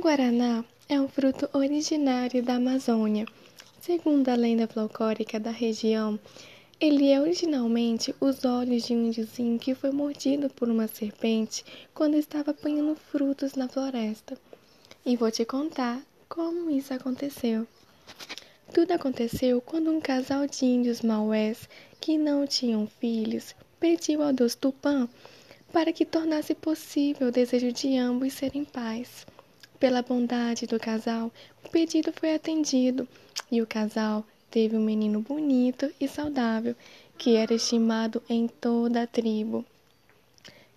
Guaraná é um fruto originário da Amazônia. Segundo a lenda folclórica da região, ele é originalmente os olhos de um índiozinho que foi mordido por uma serpente quando estava apanhando frutos na floresta. E vou te contar como isso aconteceu. Tudo aconteceu quando um casal de índios maués que não tinham filhos pediu ao Deus Tupã para que tornasse possível o desejo de ambos serem pais. Pela bondade do casal, o pedido foi atendido e o casal teve um menino bonito e saudável que era estimado em toda a tribo.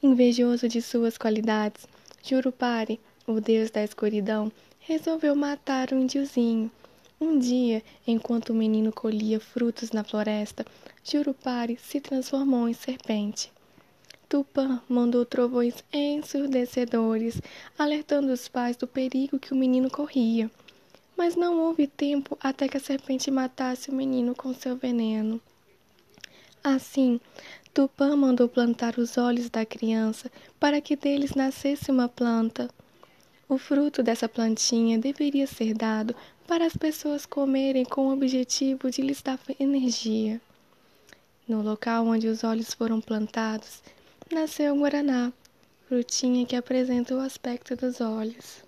Invejoso de suas qualidades, Jurupari, o deus da escuridão, resolveu matar o índiozinho. Um dia, enquanto o menino colhia frutos na floresta, Jurupari se transformou em serpente. Tupã mandou trovões ensurdecedores, alertando os pais do perigo que o menino corria. Mas não houve tempo até que a serpente matasse o menino com seu veneno. Assim, Tupã mandou plantar os olhos da criança para que deles nascesse uma planta. O fruto dessa plantinha deveria ser dado para as pessoas comerem com o objetivo de lhes dar energia. No local onde os olhos foram plantados, nasceu o guaraná, frutinha que apresenta o aspecto dos olhos.